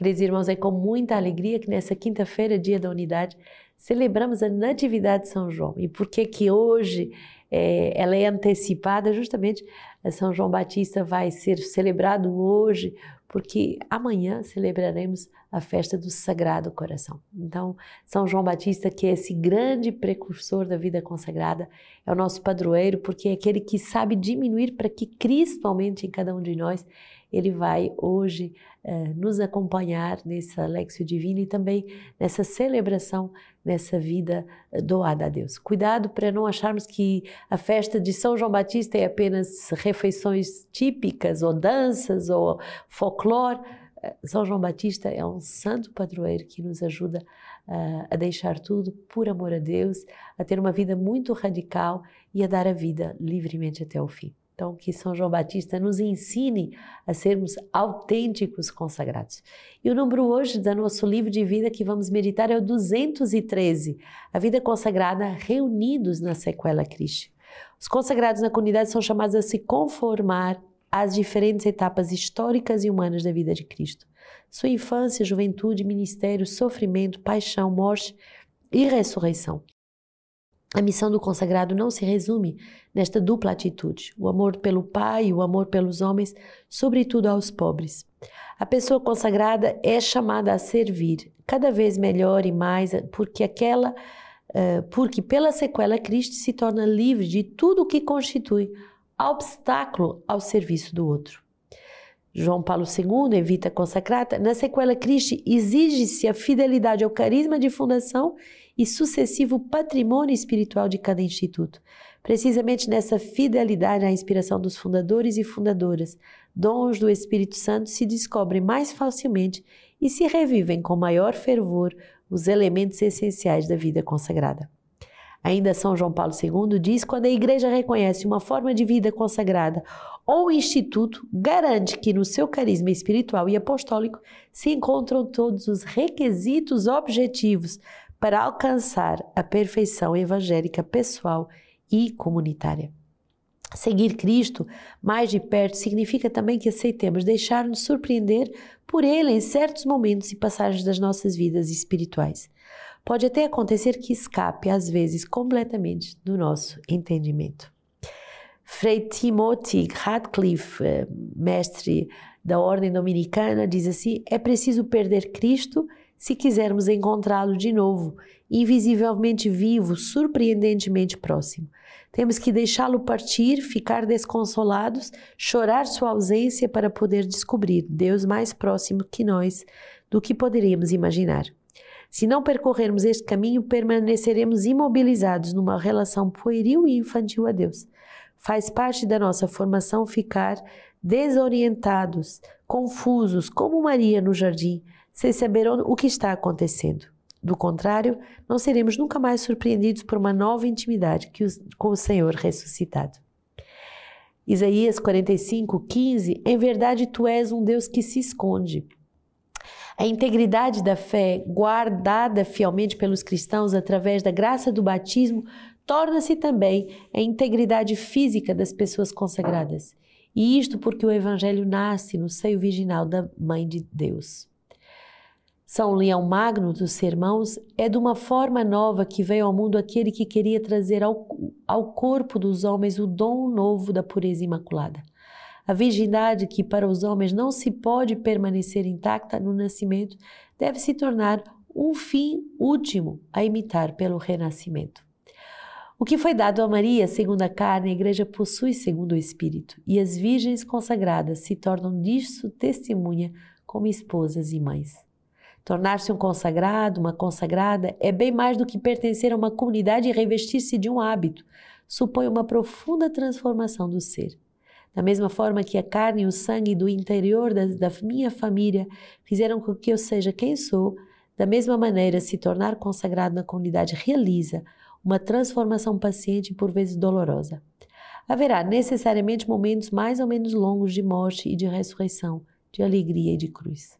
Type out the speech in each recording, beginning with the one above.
Queridos irmãos, é com muita alegria que nessa quinta-feira, dia da unidade, celebramos a Natividade de São João. E por que que hoje é, ela é antecipada? Justamente, São João Batista vai ser celebrado hoje, porque amanhã celebraremos a festa do Sagrado Coração. Então, São João Batista, que é esse grande precursor da vida consagrada, é o nosso padroeiro, porque é aquele que sabe diminuir para que Cristo aumente em cada um de nós ele vai hoje eh, nos acompanhar nessa Lexio Divina e também nessa celebração, nessa vida eh, doada a Deus. Cuidado para não acharmos que a festa de São João Batista é apenas refeições típicas, ou danças, ou folclore. Eh, São João Batista é um santo padroeiro que nos ajuda uh, a deixar tudo por amor a Deus, a ter uma vida muito radical e a dar a vida livremente até o fim. Então, que São João Batista nos ensine a sermos autênticos consagrados. E o número hoje do nosso livro de vida que vamos meditar é o 213, a vida consagrada reunidos na sequela Cristo. Os consagrados na comunidade são chamados a se conformar às diferentes etapas históricas e humanas da vida de Cristo. Sua infância, juventude, ministério, sofrimento, paixão, morte e ressurreição. A missão do consagrado não se resume nesta dupla atitude, o amor pelo Pai e o amor pelos homens, sobretudo aos pobres. A pessoa consagrada é chamada a servir cada vez melhor e mais, porque aquela, uh, porque pela sequela Cristo se torna livre de tudo o que constitui obstáculo ao serviço do outro. João Paulo II, evita consacrata, na sequela Cristo exige-se a fidelidade ao carisma de fundação e sucessivo patrimônio espiritual de cada instituto. Precisamente nessa fidelidade à inspiração dos fundadores e fundadoras, dons do Espírito Santo se descobrem mais facilmente e se revivem com maior fervor os elementos essenciais da vida consagrada. Ainda São João Paulo II diz: quando a igreja reconhece uma forma de vida consagrada ou instituto, garante que no seu carisma espiritual e apostólico se encontram todos os requisitos objetivos para alcançar a perfeição evangélica pessoal e comunitária. Seguir Cristo mais de perto significa também que aceitemos deixar-nos surpreender por Ele em certos momentos e passagens das nossas vidas espirituais. Pode até acontecer que escape, às vezes, completamente do nosso entendimento. Frei Timothy Radcliffe, eh, mestre da Ordem Dominicana, diz assim: é preciso perder Cristo se quisermos encontrá-lo de novo, invisivelmente vivo, surpreendentemente próximo. Temos que deixá-lo partir, ficar desconsolados, chorar sua ausência para poder descobrir Deus mais próximo que nós do que poderíamos imaginar. Se não percorrermos este caminho, permaneceremos imobilizados numa relação pueril e infantil a Deus. Faz parte da nossa formação ficar desorientados, confusos, como Maria no jardim, sem saber o que está acontecendo. Do contrário, não seremos nunca mais surpreendidos por uma nova intimidade com o Senhor ressuscitado. Isaías 45, 15 Em verdade, tu és um Deus que se esconde. A integridade da fé, guardada fielmente pelos cristãos através da graça do batismo, torna-se também a integridade física das pessoas consagradas. E isto porque o Evangelho nasce no seio virginal da Mãe de Deus. São Leão Magno dos Sermãos é de uma forma nova que veio ao mundo aquele que queria trazer ao, ao corpo dos homens o dom novo da pureza imaculada. A virgindade, que para os homens não se pode permanecer intacta no nascimento, deve se tornar um fim último a imitar pelo renascimento. O que foi dado a Maria, segundo a carne, a igreja possui segundo o Espírito, e as virgens consagradas se tornam disso testemunha como esposas e mães. Tornar-se um consagrado, uma consagrada, é bem mais do que pertencer a uma comunidade e revestir-se de um hábito. Supõe uma profunda transformação do ser. Da mesma forma que a carne e o sangue do interior da, da minha família fizeram com que eu seja quem sou, da mesma maneira, se tornar consagrado na comunidade realiza uma transformação paciente e por vezes dolorosa. Haverá necessariamente momentos mais ou menos longos de morte e de ressurreição, de alegria e de cruz.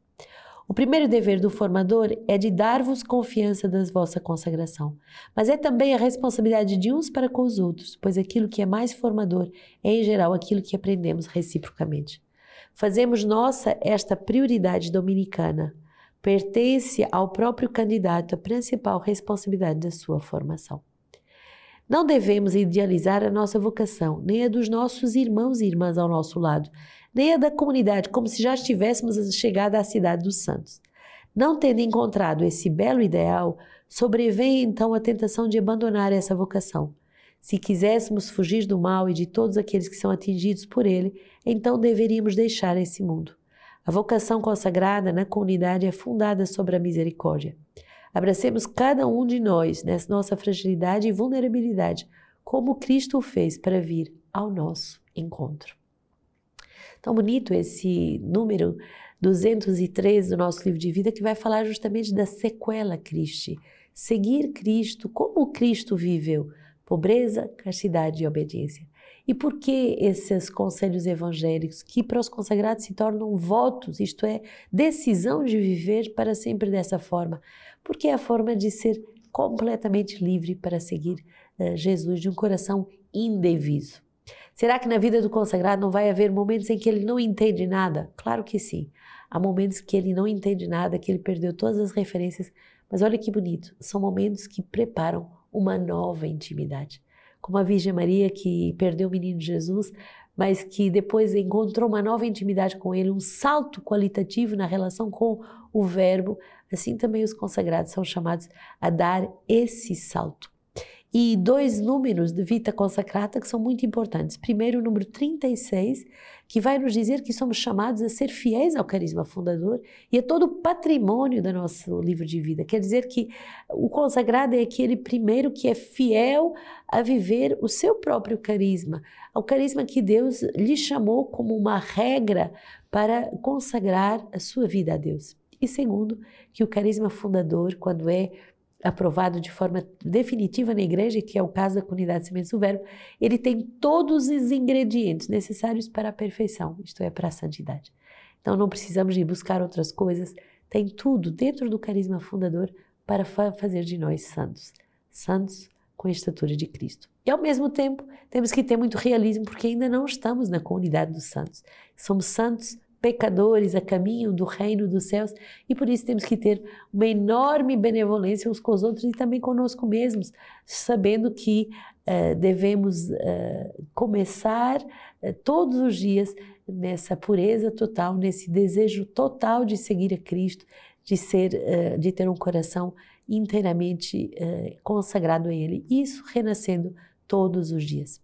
O primeiro dever do formador é de dar-vos confiança da vossa consagração, mas é também a responsabilidade de uns para com os outros, pois aquilo que é mais formador é, em geral, aquilo que aprendemos reciprocamente. Fazemos nossa esta prioridade dominicana, pertence ao próprio candidato a principal responsabilidade da sua formação. Não devemos idealizar a nossa vocação, nem a dos nossos irmãos e irmãs ao nosso lado, nem a da comunidade, como se já estivéssemos chegado à cidade dos santos. Não tendo encontrado esse belo ideal, sobrevém então a tentação de abandonar essa vocação. Se quiséssemos fugir do mal e de todos aqueles que são atingidos por ele, então deveríamos deixar esse mundo. A vocação consagrada na comunidade é fundada sobre a misericórdia. Abracemos cada um de nós nessa nossa fragilidade e vulnerabilidade, como Cristo o fez para vir ao nosso encontro. Tão bonito esse número 203 do nosso livro de vida que vai falar justamente da sequela Cristo. Seguir Cristo como Cristo viveu, pobreza, castidade e obediência. E por que esses conselhos evangélicos que para os consagrados se tornam votos, isto é, decisão de viver para sempre dessa forma? porque é a forma de ser completamente livre para seguir uh, Jesus de um coração indeviso. Será que na vida do consagrado não vai haver momentos em que ele não entende nada? Claro que sim. Há momentos que ele não entende nada, que ele perdeu todas as referências, mas olha que bonito, são momentos que preparam uma nova intimidade. Como a Virgem Maria que perdeu o menino Jesus, mas que depois encontrou uma nova intimidade com ele, um salto qualitativo na relação com o Verbo, assim também os consagrados são chamados a dar esse salto. E dois números de Vita Consacrata que são muito importantes. Primeiro, o número 36, que vai nos dizer que somos chamados a ser fiéis ao carisma fundador e a todo o patrimônio do nosso livro de vida. Quer dizer que o consagrado é aquele primeiro que é fiel a viver o seu próprio carisma, ao carisma que Deus lhe chamou como uma regra para consagrar a sua vida a Deus. E segundo, que o carisma fundador, quando é aprovado de forma definitiva na igreja, que é o caso da comunidade Sementes do Verbo, ele tem todos os ingredientes necessários para a perfeição, isto é, para a santidade. Então não precisamos ir buscar outras coisas, tem tudo dentro do carisma fundador para fa fazer de nós santos. Santos com a estatura de Cristo. E ao mesmo tempo, temos que ter muito realismo, porque ainda não estamos na comunidade dos santos. Somos santos pecadores a caminho do reino dos céus e por isso temos que ter uma enorme benevolência uns com os outros e também conosco mesmos, sabendo que uh, devemos uh, começar uh, todos os dias nessa pureza total, nesse desejo total de seguir a Cristo, de ser, de ter um coração inteiramente consagrado a Ele. Isso renascendo todos os dias.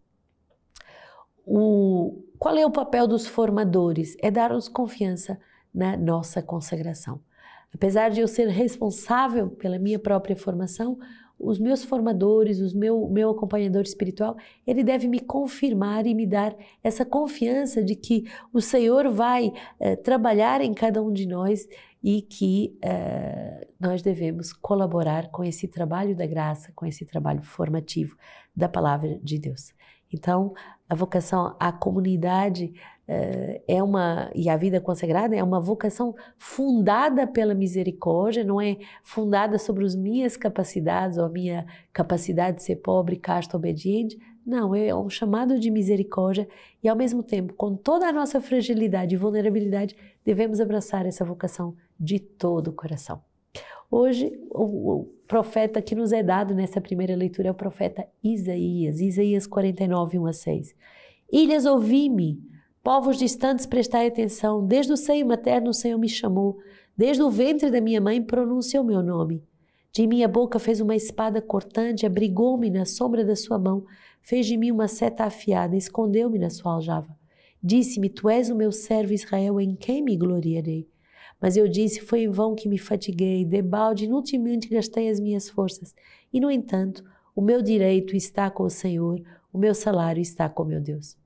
O, qual é o papel dos formadores? É dar-nos confiança na nossa consagração. Apesar de eu ser responsável pela minha própria formação, os meus formadores, o meu, meu acompanhador espiritual, ele deve me confirmar e me dar essa confiança de que o Senhor vai eh, trabalhar em cada um de nós e que eh, nós devemos colaborar com esse trabalho da graça, com esse trabalho formativo da palavra de Deus. Então, a vocação à comunidade uh, é uma, e a vida consagrada é uma vocação fundada pela misericórdia, não é fundada sobre as minhas capacidades ou a minha capacidade de ser pobre, casto, obediente. Não, é um chamado de misericórdia e, ao mesmo tempo, com toda a nossa fragilidade e vulnerabilidade, devemos abraçar essa vocação de todo o coração. Hoje, o, profeta que nos é dado nessa primeira leitura é o profeta Isaías, Isaías 49, 1 a 6. Ilhas, ouvi-me, povos distantes, prestai atenção. Desde o seio materno o Senhor me chamou, desde o ventre da minha mãe pronunciou meu nome. De minha boca fez uma espada cortante, abrigou-me na sombra da sua mão, fez de mim uma seta afiada, escondeu-me na sua aljava. Disse-me: Tu és o meu servo Israel, em quem me gloriarei. Mas eu disse: Foi em vão que me fatiguei, debalde inutilmente gastei as minhas forças. E, no entanto, o meu direito está com o Senhor, o meu salário está com meu Deus.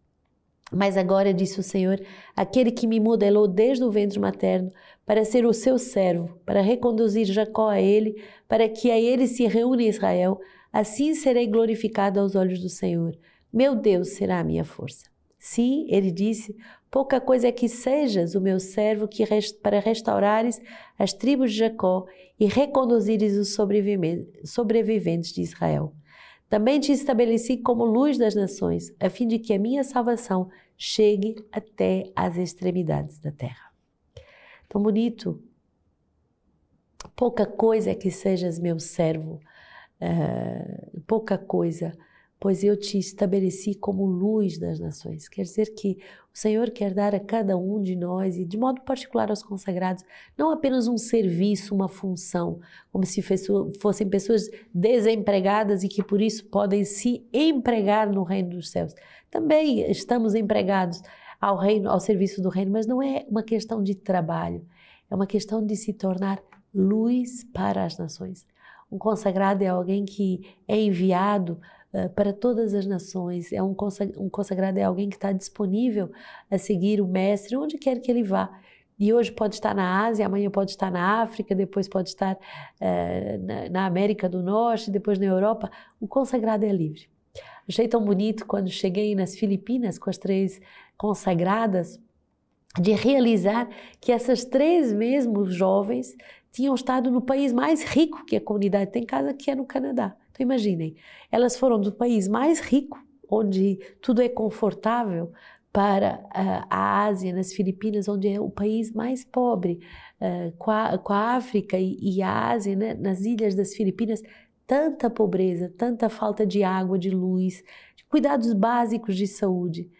Mas agora, disse o Senhor, aquele que me modelou desde o ventre materno, para ser o seu servo, para reconduzir Jacó a ele, para que a ele se reúne Israel, assim serei glorificado aos olhos do Senhor. Meu Deus será a minha força. Sim, ele disse, Pouca coisa é que sejas o meu servo que rest, para restaurares as tribos de Jacó e reconduzires os sobreviventes de Israel. Também te estabeleci como luz das nações, a fim de que a minha salvação chegue até às extremidades da terra. Tão bonito pouca coisa é que sejas meu servo, uh, pouca coisa, pois eu te estabeleci como luz das nações. Quer dizer que o Senhor quer dar a cada um de nós, e de modo particular aos consagrados, não apenas um serviço, uma função, como se fossem pessoas desempregadas e que por isso podem se empregar no reino dos céus. Também estamos empregados ao reino, ao serviço do reino, mas não é uma questão de trabalho, é uma questão de se tornar luz para as nações. Um consagrado é alguém que é enviado para todas as nações, é um, um consagrado é alguém que está disponível a seguir o mestre onde quer que ele vá. E hoje pode estar na Ásia, amanhã pode estar na África, depois pode estar uh, na, na América do Norte, depois na Europa. O consagrado é livre. Achei tão bonito quando cheguei nas Filipinas com as três consagradas, de realizar que essas três mesmos jovens tinham estado no país mais rico que a comunidade tem casa, que é no Canadá. Então imaginem, elas foram do país mais rico, onde tudo é confortável, para uh, a Ásia, nas Filipinas, onde é o país mais pobre, uh, com, a, com, a, África e, e a Ásia, né, nas ilhas das Filipinas, tanta pobreza, tanta falta de água, de luz, de cuidados básicos de saúde.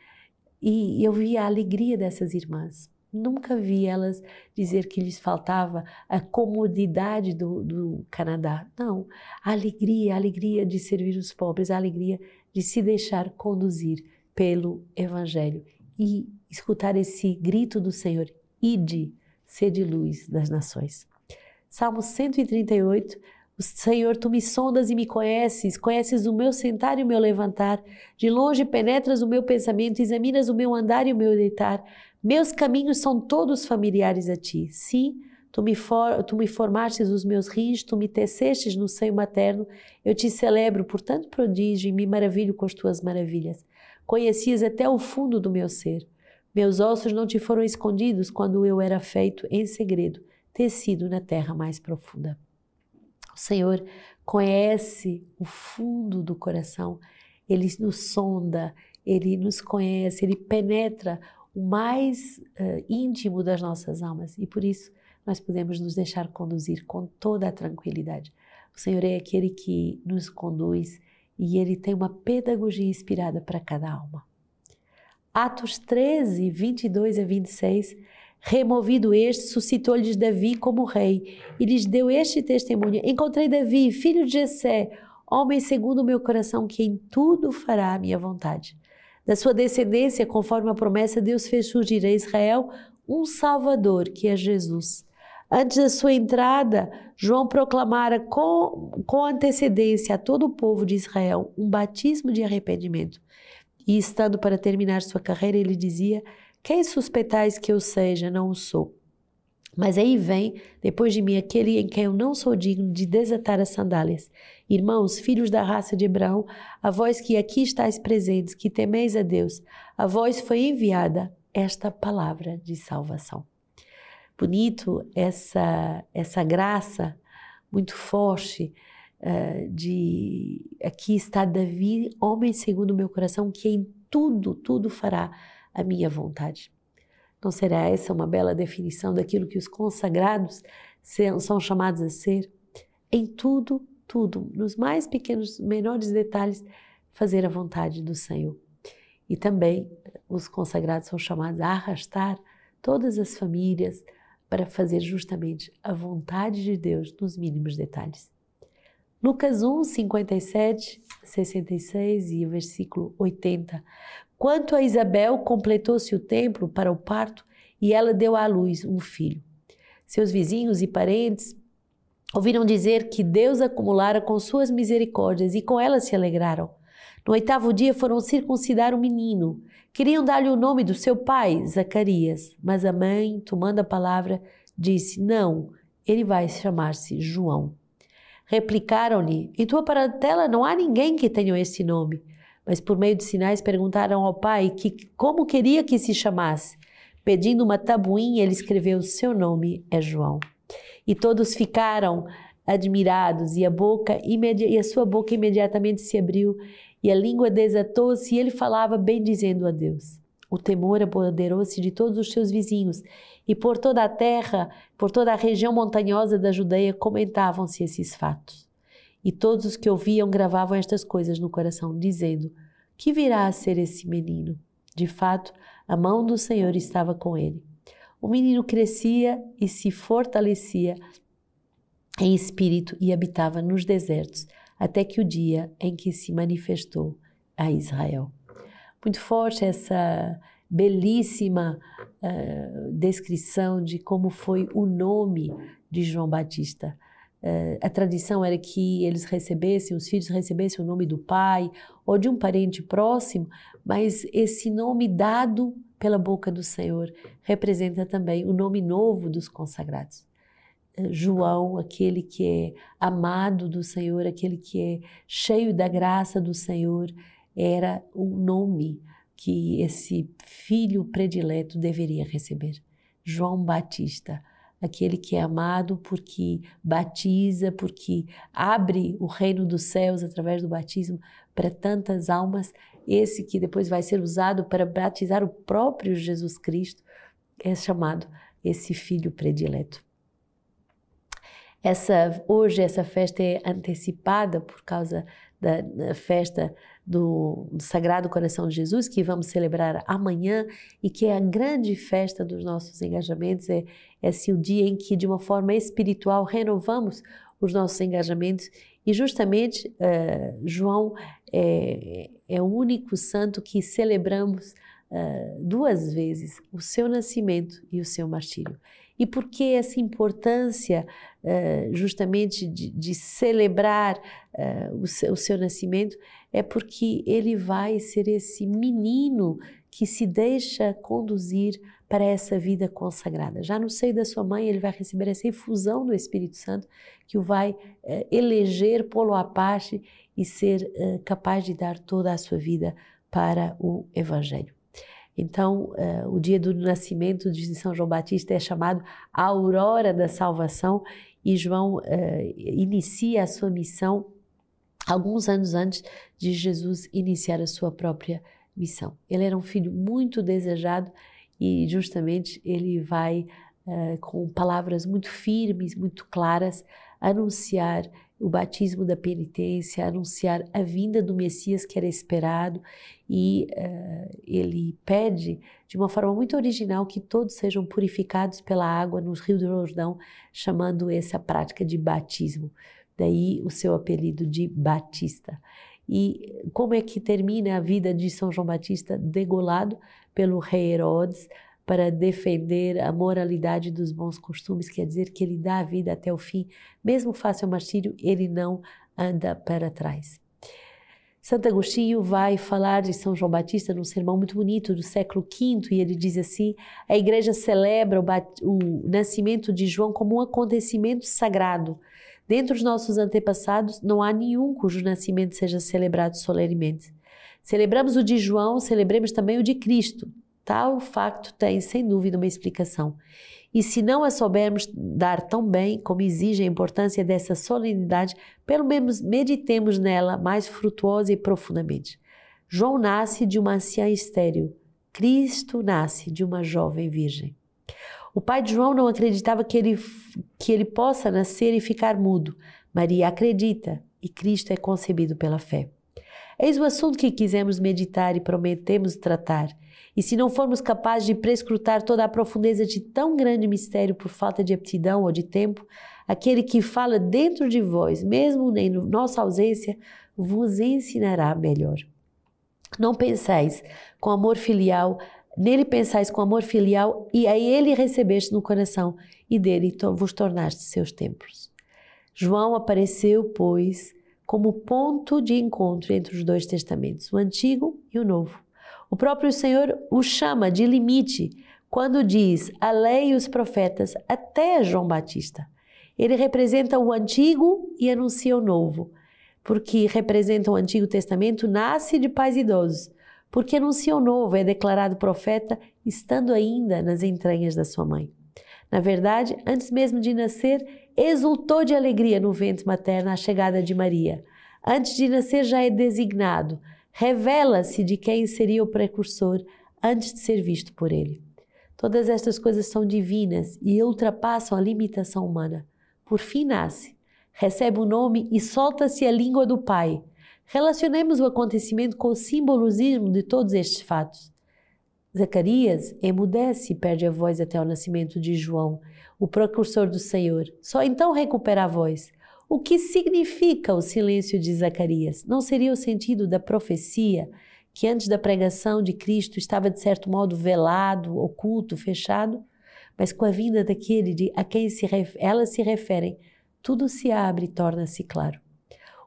E eu vi a alegria dessas irmãs. Nunca vi elas dizer que lhes faltava a comodidade do, do, Canadá. Não, a alegria, a alegria de servir os pobres, a alegria de se deixar conduzir pelo Evangelho e escutar esse grito do Senhor: Ide, sede luz das nações. Salmo 138 Senhor, tu me sondas e me conheces, conheces o meu sentar e o meu levantar. De longe penetras o meu pensamento, examinas o meu andar e o meu deitar. Meus caminhos são todos familiares a ti. Sim, tu me, for, tu me formastes os meus rins, tu me tecestes no seio materno. Eu te celebro por tanto prodígio e me maravilho com as tuas maravilhas. Conhecias até o fundo do meu ser. Meus ossos não te foram escondidos quando eu era feito em segredo, tecido na terra mais profunda. O Senhor conhece o fundo do coração, Ele nos sonda, Ele nos conhece, Ele penetra o mais uh, íntimo das nossas almas e por isso nós podemos nos deixar conduzir com toda a tranquilidade. O Senhor é aquele que nos conduz e Ele tem uma pedagogia inspirada para cada alma. Atos 13, 22 a 26 Removido este, suscitou-lhes Davi como rei e lhes deu este testemunho: Encontrei Davi, filho de Jessé, homem segundo o meu coração, que em tudo fará a minha vontade. Da sua descendência, conforme a promessa, Deus fez surgir a Israel um Salvador, que é Jesus. Antes da sua entrada, João proclamara com, com antecedência a todo o povo de Israel um batismo de arrependimento. E estando para terminar sua carreira, ele dizia quem suspeitais que eu seja, não o sou. Mas aí vem, depois de mim, aquele em quem eu não sou digno de desatar as sandálias. Irmãos, filhos da raça de Abraão, a vós que aqui estáis presentes, que temeis a Deus, a vós foi enviada esta palavra de salvação. Bonito essa, essa graça muito forte uh, de aqui está Davi, homem segundo o meu coração, que em tudo, tudo fará a minha vontade. Não será essa uma bela definição daquilo que os consagrados são chamados a ser? Em tudo, tudo, nos mais pequenos, menores detalhes, fazer a vontade do Senhor. E também os consagrados são chamados a arrastar todas as famílias para fazer justamente a vontade de Deus nos mínimos detalhes. Lucas 1, 57, 66 e o versículo 80. Quanto a Isabel, completou-se o templo para o parto e ela deu à luz um filho. Seus vizinhos e parentes ouviram dizer que Deus acumulara com suas misericórdias e com elas se alegraram. No oitavo dia foram circuncidar o menino. Queriam dar-lhe o nome do seu pai, Zacarias, mas a mãe, tomando a palavra, disse: Não, ele vai chamar-se João. Replicaram-lhe: Em tua parentela não há ninguém que tenha esse nome mas por meio de sinais perguntaram ao pai que como queria que se chamasse. Pedindo uma tabuinha, ele escreveu: Seu nome é João. E todos ficaram admirados, e a boca e a sua boca imediatamente se abriu, e a língua desatou-se, e ele falava bem dizendo a Deus. O temor apoderou-se de todos os seus vizinhos, e por toda a terra, por toda a região montanhosa da Judeia, comentavam-se esses fatos. E todos os que ouviam gravavam estas coisas no coração, dizendo: Que virá a ser esse menino? De fato, a mão do Senhor estava com ele. O menino crescia e se fortalecia em espírito e habitava nos desertos, até que o dia em que se manifestou a Israel. Muito forte essa belíssima uh, descrição de como foi o nome de João Batista. Uh, a tradição era que eles recebessem, os filhos recebessem o nome do pai ou de um parente próximo, mas esse nome dado pela boca do Senhor representa também o nome novo dos consagrados. Uh, João, aquele que é amado do Senhor, aquele que é cheio da graça do Senhor, era o nome que esse filho predileto deveria receber. João Batista, aquele que é amado porque batiza, porque abre o reino dos céus através do batismo para tantas almas, esse que depois vai ser usado para batizar o próprio Jesus Cristo, é chamado esse filho predileto. Essa, hoje essa festa é antecipada por causa da, da festa do, Sagrado Coração de Jesus, que vamos celebrar amanhã e que é a grande festa dos nossos engajamentos, é, é assim, o dia em que, de uma forma espiritual, renovamos os nossos engajamentos e justamente uh, João é, é, o único santo que celebramos uh, duas vezes o seu nascimento e o seu martírio. E por que essa importância uh, justamente de, de celebrar o seu, o seu nascimento? é porque ele vai ser esse menino que se deixa conduzir para essa vida consagrada. Já no seio da sua mãe, ele vai receber essa infusão do Espírito Santo que o vai eh, eleger polo a parte e ser capaz de dar toda a sua vida para o Evangelho. Então, eh, o dia do nascimento de São João Batista é chamado a aurora da salvação e João inicia a sua missão alguns anos antes de Jesus iniciar a sua própria missão. Ele era um filho muito desejado e justamente ele vai uh, com palavras muito firmes, muito claras, anunciar o batismo da penitência, anunciar a vinda do Messias que era esperado e uh, ele pede de uma forma muito original que todos sejam purificados pela água no Rio do Jordão, chamando essa prática de batismo daí o seu apelido de Batista. E como é que termina a vida de São João Batista? Degolado pelo rei Herodes para defender a moralidade dos bons costumes, quer dizer que ele dá a vida até o fim, mesmo face ao martírio, ele não anda para trás. Santo Agostinho vai falar de São João Batista num sermão muito bonito do século V e ele diz assim: a igreja celebra o, o nascimento de João como um acontecimento sagrado Dentre os nossos antepassados, não há nenhum cujo nascimento seja celebrado solenemente. Celebramos o de João, celebremos também o de Cristo. Tal facto tem, sem dúvida, uma explicação. E se não a soubermos dar tão bem como exige a importância dessa solenidade, pelo menos meditemos nela mais frutuosa e profundamente. João nasce de uma anciã estéril. Cristo nasce de uma jovem virgem. O pai de João não acreditava que ele, que ele possa nascer e ficar mudo. Maria acredita e Cristo é concebido pela fé. Eis o assunto que quisemos meditar e prometemos tratar. E se não formos capazes de prescrutar toda a profundeza de tão grande mistério por falta de aptidão ou de tempo, aquele que fala dentro de vós, mesmo em nossa ausência, vos ensinará melhor. Não penseis com amor filial Nele pensais com amor filial e a ele recebeste no coração e dele vos tornaste seus templos. João apareceu, pois, como ponto de encontro entre os dois testamentos, o antigo e o novo. O próprio Senhor o chama de limite quando diz a lei e os profetas até João Batista. Ele representa o antigo e anuncia o novo, porque representa o Antigo Testamento, nasce de pais idosos porque anuncia o novo, é declarado profeta, estando ainda nas entranhas da sua mãe. Na verdade, antes mesmo de nascer, exultou de alegria no ventre materno a chegada de Maria. Antes de nascer já é designado, revela-se de quem seria o precursor antes de ser visto por Ele. Todas estas coisas são divinas e ultrapassam a limitação humana. Por fim, nasce, recebe o nome e solta-se a língua do Pai. Relacionemos o acontecimento com o simbolismo de todos estes fatos. Zacarias emudece e perde a voz até o nascimento de João, o precursor do Senhor. Só então recupera a voz. O que significa o silêncio de Zacarias? Não seria o sentido da profecia que antes da pregação de Cristo estava de certo modo velado, oculto, fechado? Mas com a vinda daquele de, a quem se, elas se referem, tudo se abre e torna-se claro.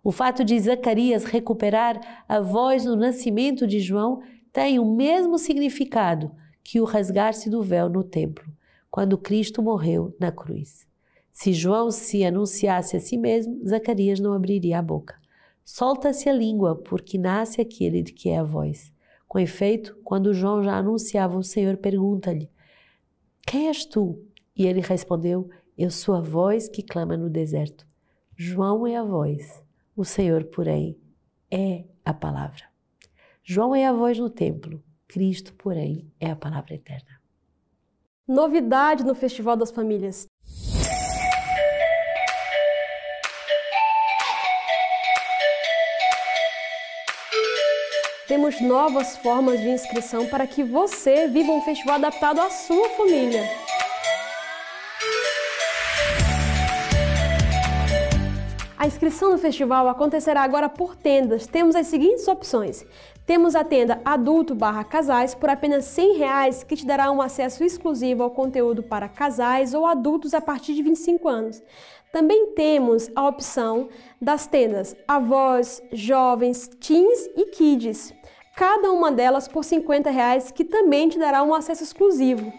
O fato de Zacarias recuperar a voz no nascimento de João tem o mesmo significado que o rasgar-se do véu no templo, quando Cristo morreu na cruz. Se João se anunciasse a si mesmo, Zacarias não abriria a boca. Solta-se a língua, porque nasce aquele de que é a voz. Com efeito, quando João já anunciava o Senhor, pergunta-lhe: Quem és tu? E ele respondeu: Eu sou a voz que clama no deserto. João é a voz, o Senhor, porém, é a palavra. João é a voz no templo, Cristo, porém, é a palavra eterna. Novidade no Festival das Famílias. Temos novas formas de inscrição para que você viva um festival adaptado à sua família. A inscrição no festival acontecerá agora por tendas. Temos as seguintes opções. Temos a tenda adulto barra casais por apenas 100 reais, que te dará um acesso exclusivo ao conteúdo para casais ou adultos a partir de 25 anos. Também temos a opção das tendas avós, jovens, teens e kids. Cada uma delas por 50 reais, que também te dará um acesso exclusivo.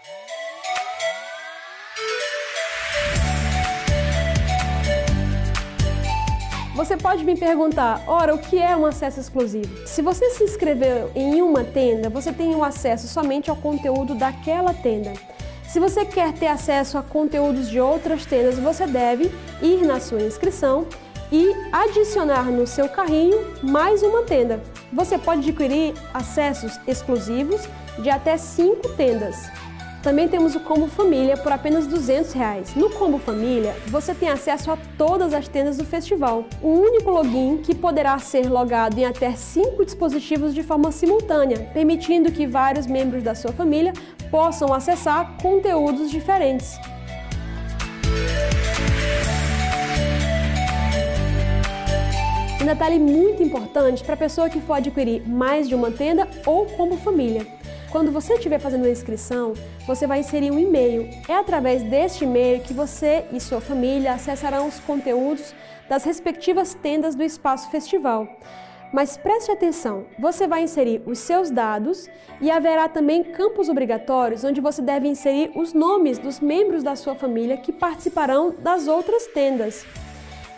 Você pode me perguntar, ora, o que é um acesso exclusivo? Se você se inscreveu em uma tenda, você tem o acesso somente ao conteúdo daquela tenda. Se você quer ter acesso a conteúdos de outras tendas, você deve ir na sua inscrição e adicionar no seu carrinho mais uma tenda. Você pode adquirir acessos exclusivos de até 5 tendas. Também temos o Combo Família por apenas 200 reais. No Combo Família, você tem acesso a todas as tendas do festival. Um único login que poderá ser logado em até cinco dispositivos de forma simultânea, permitindo que vários membros da sua família possam acessar conteúdos diferentes. Um detalhe muito importante para a pessoa que for adquirir mais de uma tenda ou combo família. Quando você estiver fazendo a inscrição, você vai inserir um e-mail. É através deste e-mail que você e sua família acessarão os conteúdos das respectivas tendas do Espaço Festival. Mas preste atenção, você vai inserir os seus dados e haverá também campos obrigatórios onde você deve inserir os nomes dos membros da sua família que participarão das outras tendas.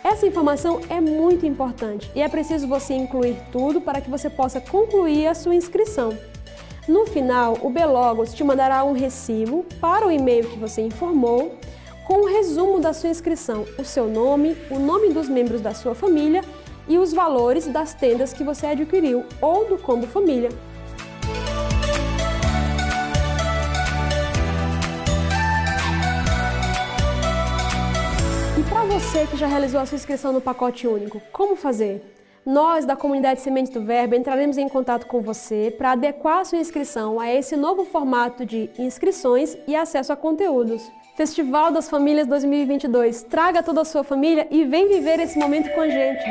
Essa informação é muito importante e é preciso você incluir tudo para que você possa concluir a sua inscrição. No final, o Belogos te mandará um recibo para o e-mail que você informou, com o um resumo da sua inscrição, o seu nome, o nome dos membros da sua família e os valores das tendas que você adquiriu ou do combo família. E para você que já realizou a sua inscrição no pacote único, como fazer? Nós, da comunidade Semente do Verbo, entraremos em contato com você para adequar sua inscrição a esse novo formato de inscrições e acesso a conteúdos. Festival das Famílias 2022. Traga toda a sua família e vem viver esse momento com a gente.